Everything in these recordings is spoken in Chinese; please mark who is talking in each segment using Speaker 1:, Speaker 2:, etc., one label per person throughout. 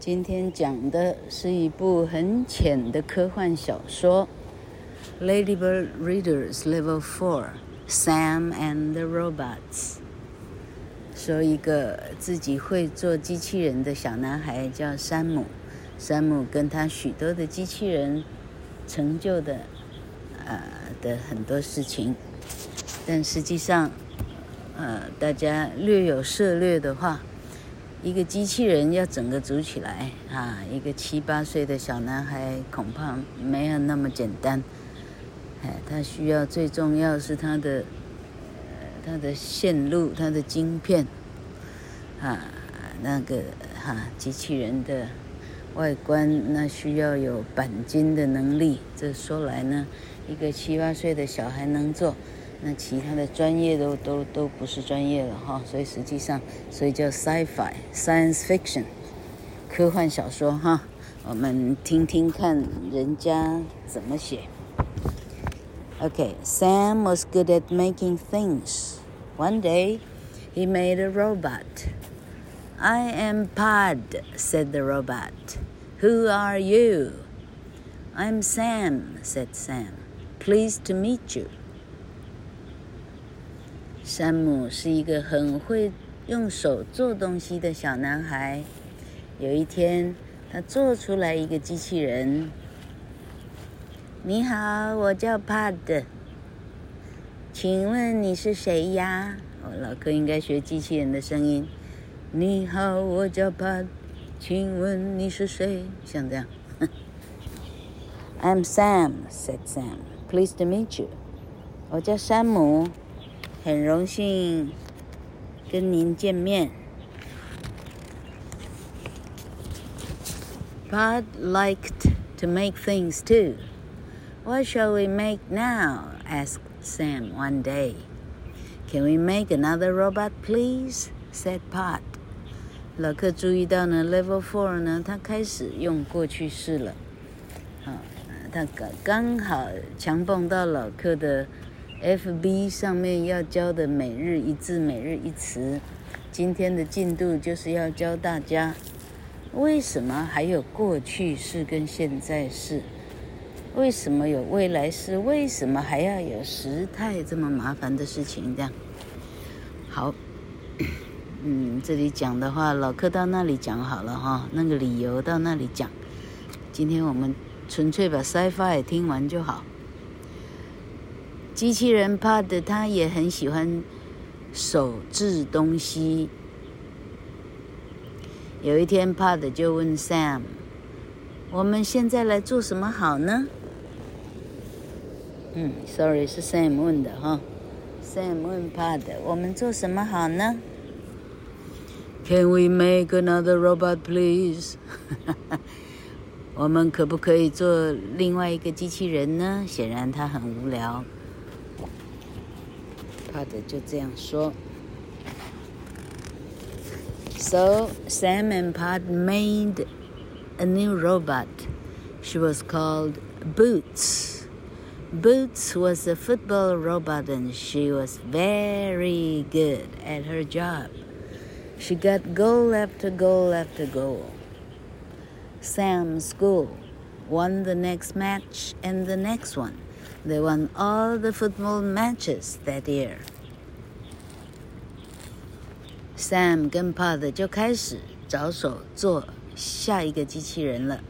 Speaker 1: 今天讲的是一部很浅的科幻小说，《Ladybird Readers Level Four: Sam and the Robots》。说一个自己会做机器人的小男孩叫山姆，山姆跟他许多的机器人成就的，呃的很多事情，但实际上，呃，大家略有涉猎的话。一个机器人要整个组起来啊，一个七八岁的小男孩恐怕没有那么简单。哎，他需要最重要是他的，呃，他的线路，他的晶片，啊，那个哈、机器人的外观那需要有钣金的能力。这说来呢，一个七八岁的小孩能做。那其他的专业都都都不是专业了哈，所以实际上，所以叫 sci-fi science fiction 科幻小说哈。我们听听看人家怎么写。Okay, Sam was good at making things. One day, he made a robot. I am Pod, said the robot. Who are you? I'm Sam, said Sam. Pleased to meet you. 山姆是一个很会用手做东西的小男孩。有一天，他做出来一个机器人。你好，我叫 Pod。请问你是谁呀？我，老哥应该学机器人的声音。你好，我叫 Pod。请问你是谁？像这样。I'm Sam, said Sam. Pleased to meet you. 我叫山姆。很荣幸跟您见面。Pod liked to make things too. What shall we make now? asked Sam one day. Can we make another robot, please? said Pod. 老克注意到呢，Level Four 呢，他开始用过去式了。啊，他刚刚好强蹦到老克的。 FB 上面要教的每日一字、每日一词，今天的进度就是要教大家，为什么还有过去式跟现在式？为什么有未来式？为什么还要有时态这么麻烦的事情？这样，好，嗯，这里讲的话，老柯到那里讲好了哈，那个理由到那里讲。今天我们纯粹把 Sci-Fi 听完就好。机器人 Pod 他也很喜欢手制东西。有一天，Pod 就问 Sam：“ 我们现在来做什么好呢？”嗯，Sorry，是 Sam 问的哈。Sam 问 Pod：“ 我们做什么好呢？”Can we make another robot, please？我们可不可以做另外一个机器人呢？显然他很无聊。Pod 就这样说。So Sam and Pod made a new robot. She was called Boots. Boots was a football robot and she was very good at her job. She got goal after goal after goal. Sam's school won the next match and the next one. They won all the football matches that year. Sam 跟 Pod 就开始着手做下一个机器人了。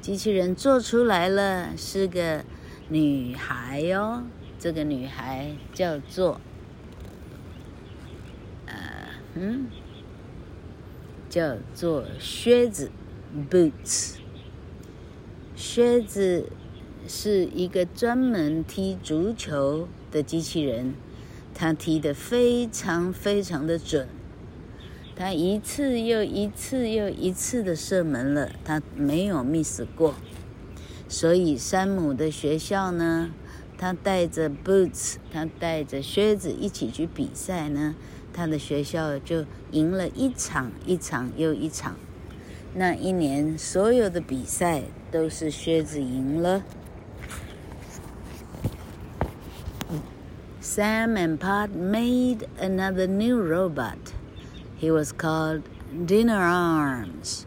Speaker 1: 机器人做出来了，是个女孩哦。这个女孩叫做，呃，嗯，叫做靴子，Boots。靴子。是一个专门踢足球的机器人，他踢得非常非常的准，他一次又一次又一次的射门了，他没有 miss 过。所以山姆的学校呢，他带着 boots，他带着靴子一起去比赛呢，他的学校就赢了一场一场又一场。那一年所有的比赛都是靴子赢了。Sam and Pod made another new robot. He was called Dinner Arms.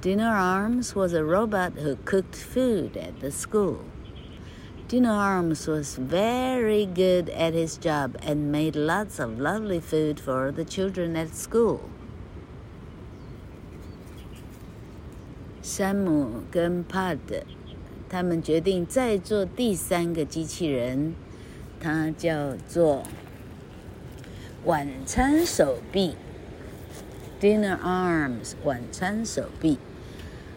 Speaker 1: Dinner Arms was a robot who cooked food at the school. Dinner Arms was very good at his job and made lots of lovely food for the children at school. 山姆跟帕德，他们决定再做第三个机器人， 它叫做晚餐手臂 （Dinner Arms）。晚餐手臂。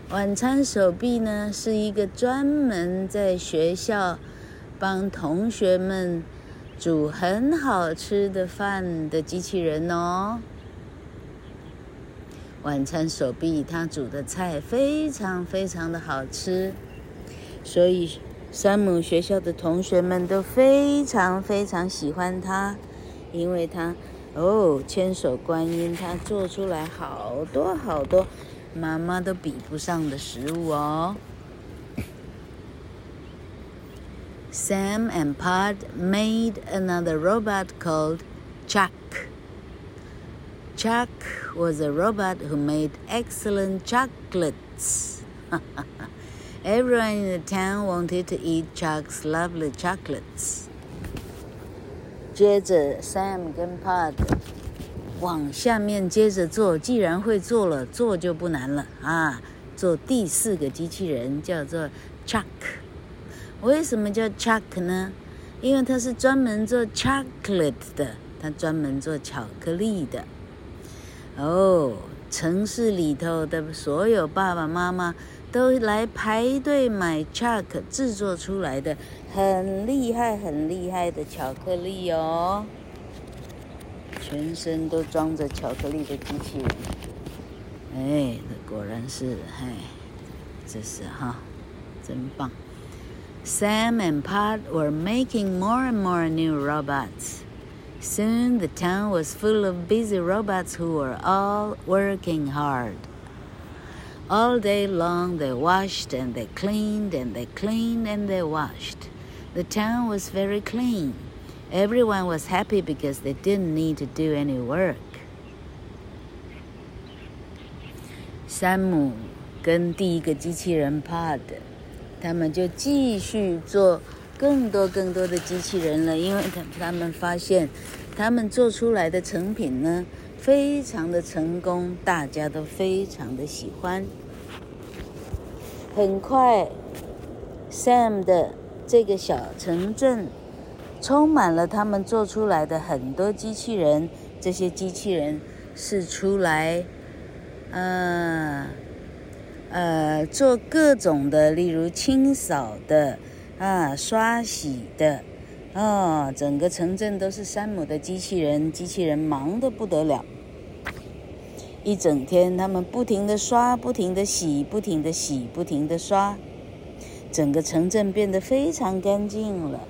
Speaker 1: 晚餐手臂呢，是一个专门在学校帮同学们煮很好吃的饭的机器人哦。晚餐手臂，他煮的菜非常非常的好吃，所以山姆学校的同学们都非常非常喜欢他，因为他哦，千手观音，他做出来好多好多。妈妈都比不上的食物哦。Sam and Pod made another robot called Chuck. Chuck was a robot who made excellent chocolates. Everyone in the town wanted to eat Chuck's lovely chocolates. 接着，Sam 跟 Pod 往下面接着做，既然会做了，做就不难了啊！做第四个机器人叫做 Chuck。为什么叫 Chuck 呢？因为它是专门做 chocolate 的，它专门做巧克力的。哦，城市里头的所有爸爸妈妈都来排队买 Chuck 制作出来的很厉害、很厉害的巧克力哦。全身都装着巧克力的机器人，哎，那果然是，哎，这是哈，真棒。Sam and Pat were making more and more new robots. Soon the town was full of busy robots who were all working hard. All day long they washed and they cleaned and they cleaned and they washed. The town was very clean. Everyone was happy because they didn't need to do any work. 山姆跟第一个机器人 Pod，他们就继续做更多更多的机器人了，因为他他们发现，他们做出来的成品呢， 非常的成功，大家都非常的喜欢。很快，Sam 的这个小城镇。充满了他们做出来的很多机器人，这些机器人是出来，呃，呃，做各种的，例如清扫的，啊，刷洗的，啊，整个城镇都是山姆的机器人，机器人忙得不得了，一整天他们不停地刷，不停地洗，不停地洗，不停地刷，整个城镇变得非常干净了。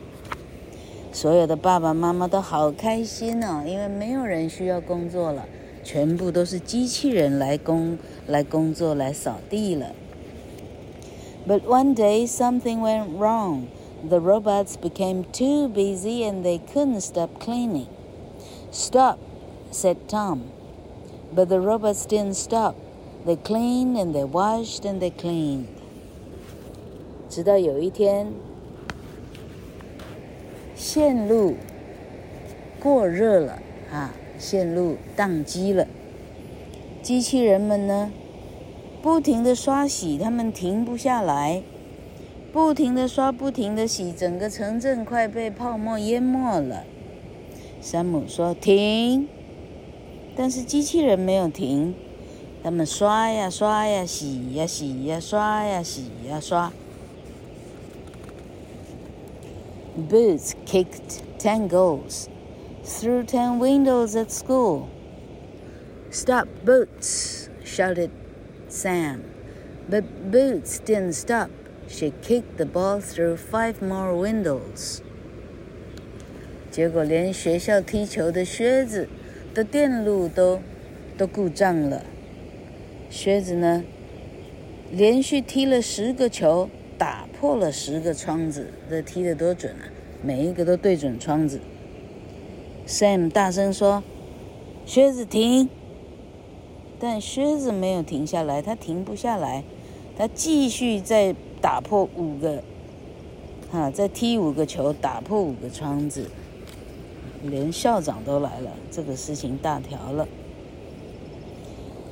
Speaker 1: 所有的爸爸妈妈都好开心哦，因为没有人需要工作了，全部都是机器人来工来工作来扫地了。But one day something went wrong. The robots became too busy and they couldn't stop cleaning. Stop, said Tom. But the robots didn't stop. They cleaned and they washed and they cleaned. 直到有一天。线路过热了啊，线路宕机了。机器人们呢，不停地刷洗，他们停不下来， 不停地刷，不停地洗，整个城镇快被泡沫淹没了。山姆说：“停！”但是机器人没有停，他们刷呀刷呀，洗呀洗呀，刷呀洗呀刷。Boots kicked ten goals, through ten windows at school. Stop, Boots! shouted Sam. But Boots didn't stop. She kicked the ball through five more windows. 结果连学校踢球的靴子的电路都都故障了。靴子呢，连续踢了十个球。打破了十个窗子，这踢得多准啊！每一个都对准窗子。Sam 大声说：“靴子停！”但靴子没有停下来，他停不下来，他继续在打破五个，哈，再踢五个球，打破五个窗子，连校长都来了，这个事情大条了。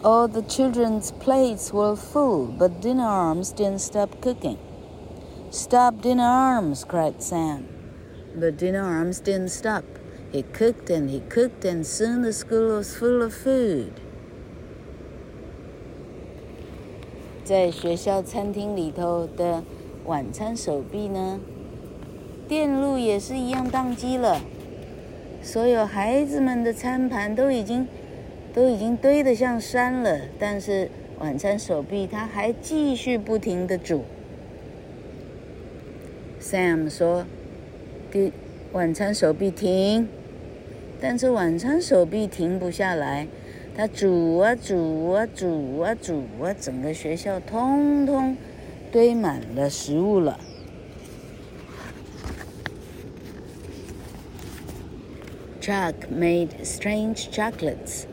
Speaker 1: All the children's plates were full, but dinner arms didn't stop cooking. Stop dinner arms, cried Sam. But dinner arms didn't stop. He cooked and he cooked, and soon the school was full of food. 在学校餐厅里头的晚餐手臂呢，电路也是一样宕机了。所有孩子们的餐盘都已经都已经堆得像山了，但是晚餐手臂它还继续不停的煮。Sam 说：“第晚餐手臂停，但是晚餐手臂停不下来。”他煮啊煮啊煮啊煮啊，整个学校通通堆满了食物了。Chuck made strange chocolates.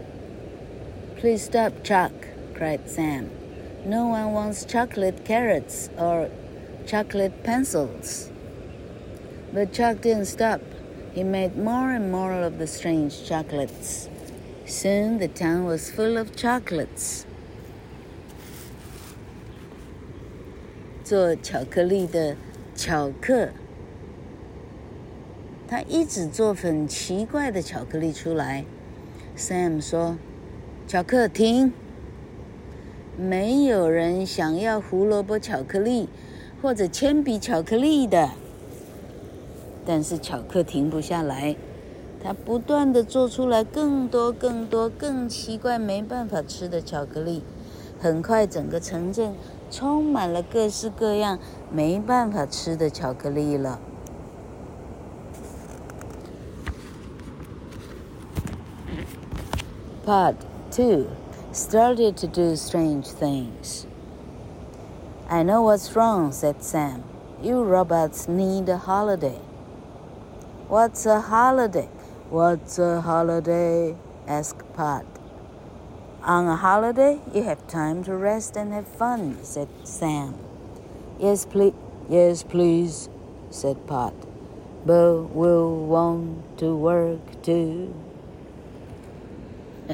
Speaker 1: Please stop, Chuck, cried Sam. No one wants chocolate carrots or chocolate pencils. But Chuck didn't stop. He made more and more of the strange chocolates. Soon the town was full of chocolates. 做巧克力的巧克，他一直做很奇怪的巧克力出来。Sam 说：“巧克停！没有人想要胡萝卜巧克力或者铅笔巧克力的。”但是巧克停不下来。他不断地做出来更多、更多、更奇怪、没办法吃的巧克力。很快，整个城镇充满了各式各样没办法吃的巧克力了。Pod two started to do strange things. I know what's wrong, said Sam. You robots need a holiday. What's a holiday? What's a holiday? asked Pod. On a holiday, you have time to rest and have fun, said Sam. Yes, please. Yes, please, said Pod. But we'll want to work too.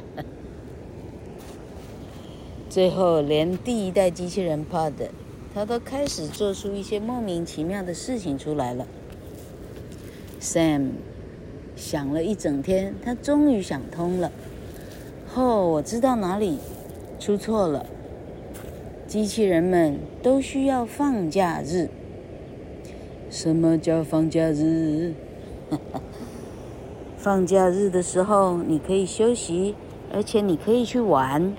Speaker 1: 最后，连第一代机器人 Pod，他都开始做出一些莫名其妙的事情出来了。Sam 想了一整天，他终于想通了。哦，我知道哪里出错了。机器人们都需要放假日。什么叫放假日？放假日的时候，你可以休息，而且你可以去玩。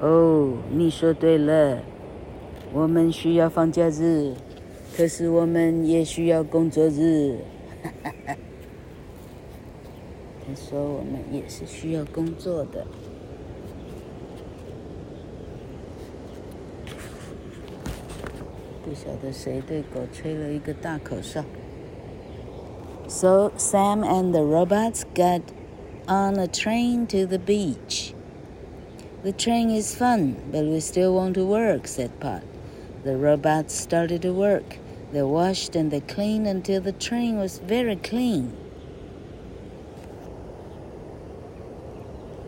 Speaker 1: 哦，你说对了，我们需要放假日，可是我们也需要工作日。他说：“我们也是需要工作的。”不晓得谁对狗吹了一个大口哨。So Sam and the robots got on a train to the beach. The train is fun, but we still want to work," said Pod. The robots started to work. They washed and they cleaned until the train was very clean.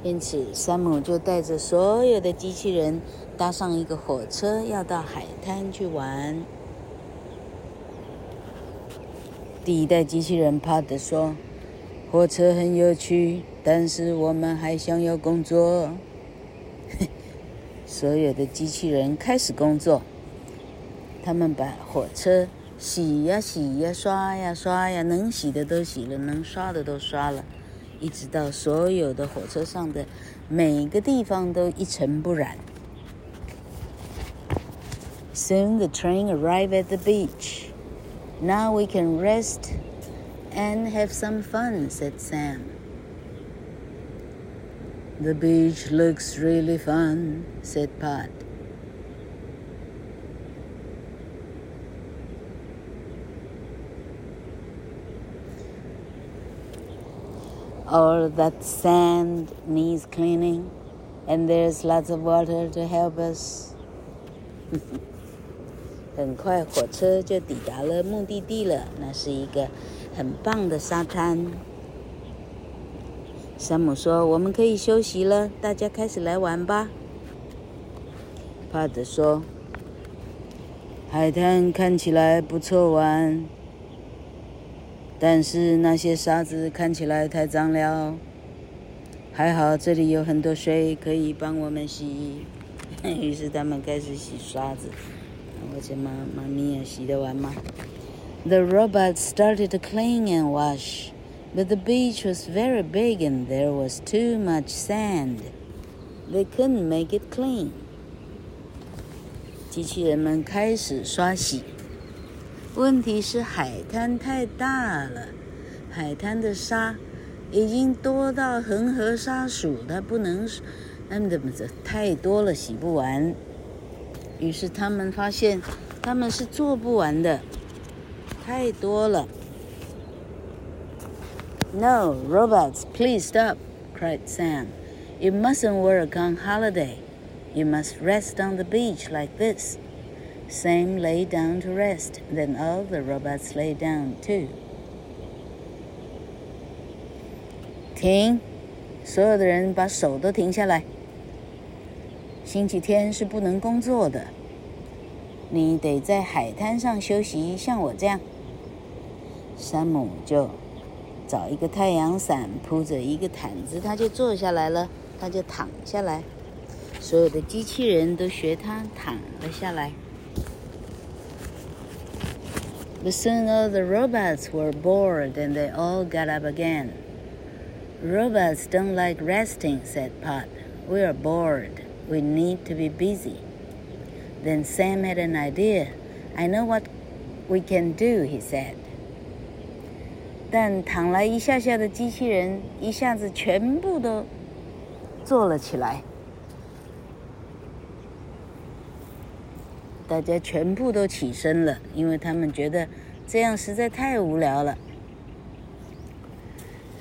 Speaker 1: 因此，山姆就带着所有的机器人搭上一个火车，要到海滩去玩。第一代机器人帕德说：“火车很有趣，但是我们还想要工作。”所有的机器人开始工作。他们把火车洗呀洗呀，刷呀刷呀，能洗的都洗了，能刷的都刷了，一直到所有的火车上的每个地方都一尘不染。Soon the train arrived at the beach. Now we can rest and have some fun, said Sam. The beach looks really fun, said Pod. All that sand needs cleaning, and there's lots of water to help us. 很快，火车就抵达了目的地了。那是一个很棒的沙滩。山姆说：“我们可以休息了，大家开始来玩吧。”帕德说：“海滩看起来不错玩，但是那些沙子看起来太脏了。还好这里有很多水可以帮我们洗。”于是他们开始洗沙子。我这妈妈咪呀，洗得完吗？The robots started to clean and wash, but the beach was very big and there was too much sand. They couldn't make it clean. 机器人们开始刷洗，问题是海滩太大了，海滩的沙已经多到恒河沙数，它不能，那么这太多了，洗不完。于是他们发现，他们是做不完的，太多了。No, robots, please stop! cried Sam. You mustn't work on holiday. You must rest on the beach like this. Same lay down to rest. Then all the robots lay down too. 停！所有的人把手都停下来。星期天是不能工作的，你得在海滩上休息，像我这样。山姆就找一个太阳伞，铺着一个毯子，他就坐下来了，他就躺下来。所有的机器人都学他躺了下来。But soon all the robots were bored and they all got up again. Robots don't like resting, said Pod. We are bored. We need to be busy. Then Sam had an idea. I know what we can do, he said. 但躺了一下下的机器人一下子全部都坐了起来， 大家全部都起身了，因为他们觉得这样实在太无聊了。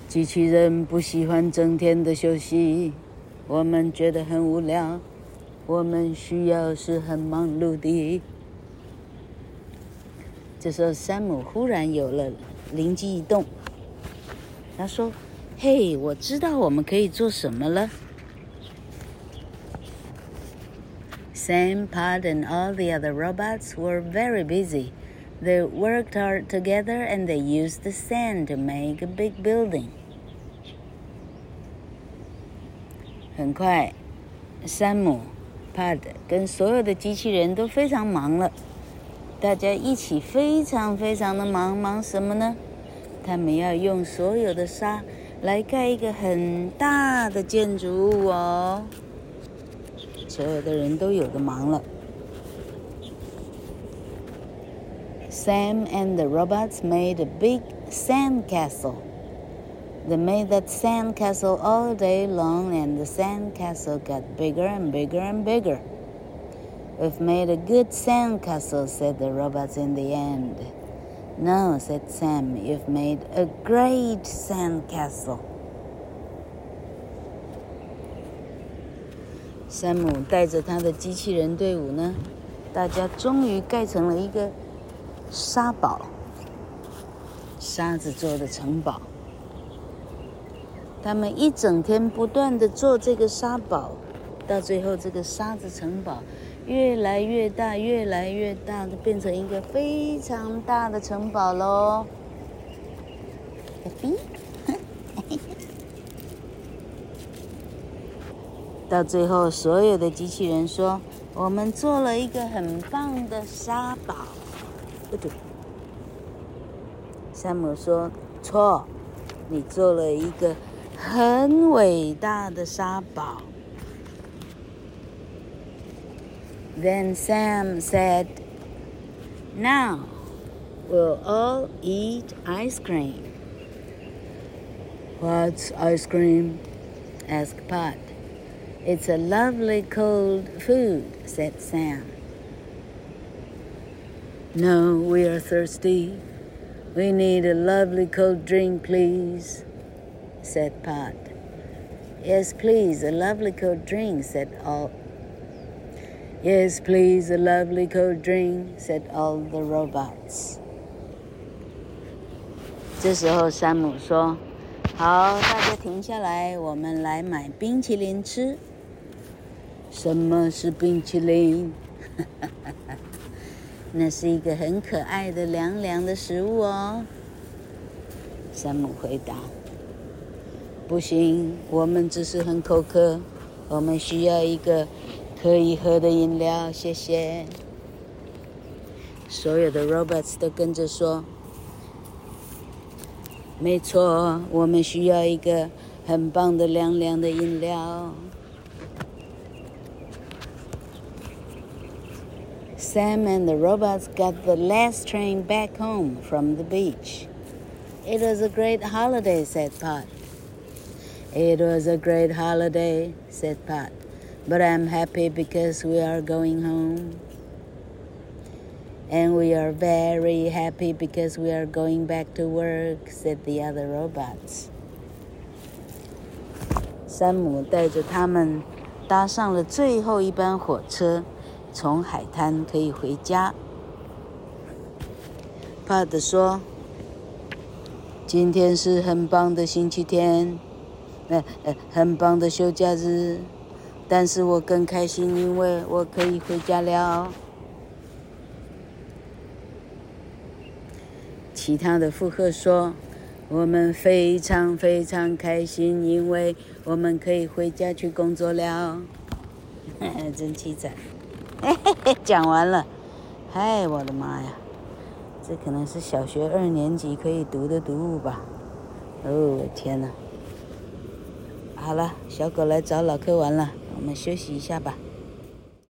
Speaker 1: 机器人不喜欢整天的休息。我们觉得很无聊，我们需要是很忙碌的。这时候，山姆忽然有了灵机一动，他说：“嘿，我知道我们可以做什么了。” Sam, Pod, and all the other robots were very busy. They worked hard together, and they used the sand to make a big building. 很快，山姆、帕德跟所有的机器人都非常忙了。大家一起非常非常的忙，忙什么呢？他们要用所有的沙来盖一个很大的建筑物哦。 所有的人都有的忙了。Sam and the robots made a big sand castle. They made that sand castle all day long, and the sand castle got bigger and bigger and bigger. We've made a good sand castle, said the robots in the end. No, said Sam, you've made a great sand castle. 山姆带着他的机器人队伍呢，大家终于盖成了一个沙堡，沙子做的城堡。他们一整天不断的做这个沙堡，到最后这个沙子城堡越来越大，越来越大，就变成一个非常大的城堡喽。到最后，所有的机器人说：“我们做了一个很棒的沙堡。”不对，山姆说：“错，你做了一个。”很伟大的沙堡。Then Sam said, "Now we'll all eat ice cream." What's ice cream? asked Pod. It's a lovely cold food, said Sam. No, we are thirsty. We need a lovely cold drink, please. said Pod. Yes, please, a lovely cold drink, said all. Yes, please, a lovely cold drink, said all the robots. 这时候，山姆说：“好，大家停下来，我们来买冰淇淋吃。” 什么是冰淇淋？那是一个很可爱的凉凉的食物哦。山姆回答：“不行，我们只是很口渴，我们需要一个可以喝的饮料，谢谢。”所有的 robots 都跟着说。没错，我们需要一个很棒的凉凉的饮料。Sam and the robots got the last train back home from the beach. It was a great holiday, said Pod. It was a great holiday, said Pod. But I'm happy because we are going home. And we are very happy because we are going back to work," said the other robots. 山姆带着他们搭上了最后一班火车， 从海滩可以回家。Pod 说：“今天是很棒的星期天，呃呃，很棒的休假日，但是我更开心，因为我可以回家了。”其他的附和说：“我们非常非常开心，因为我们可以回家去工作了。”真凄惨！嘿嘿嘿，讲完了。嗨，我的妈呀，这可能是小学二年级可以读的读物吧？哦，天哪！好了，小狗来找老柯玩了，我们休息一下吧。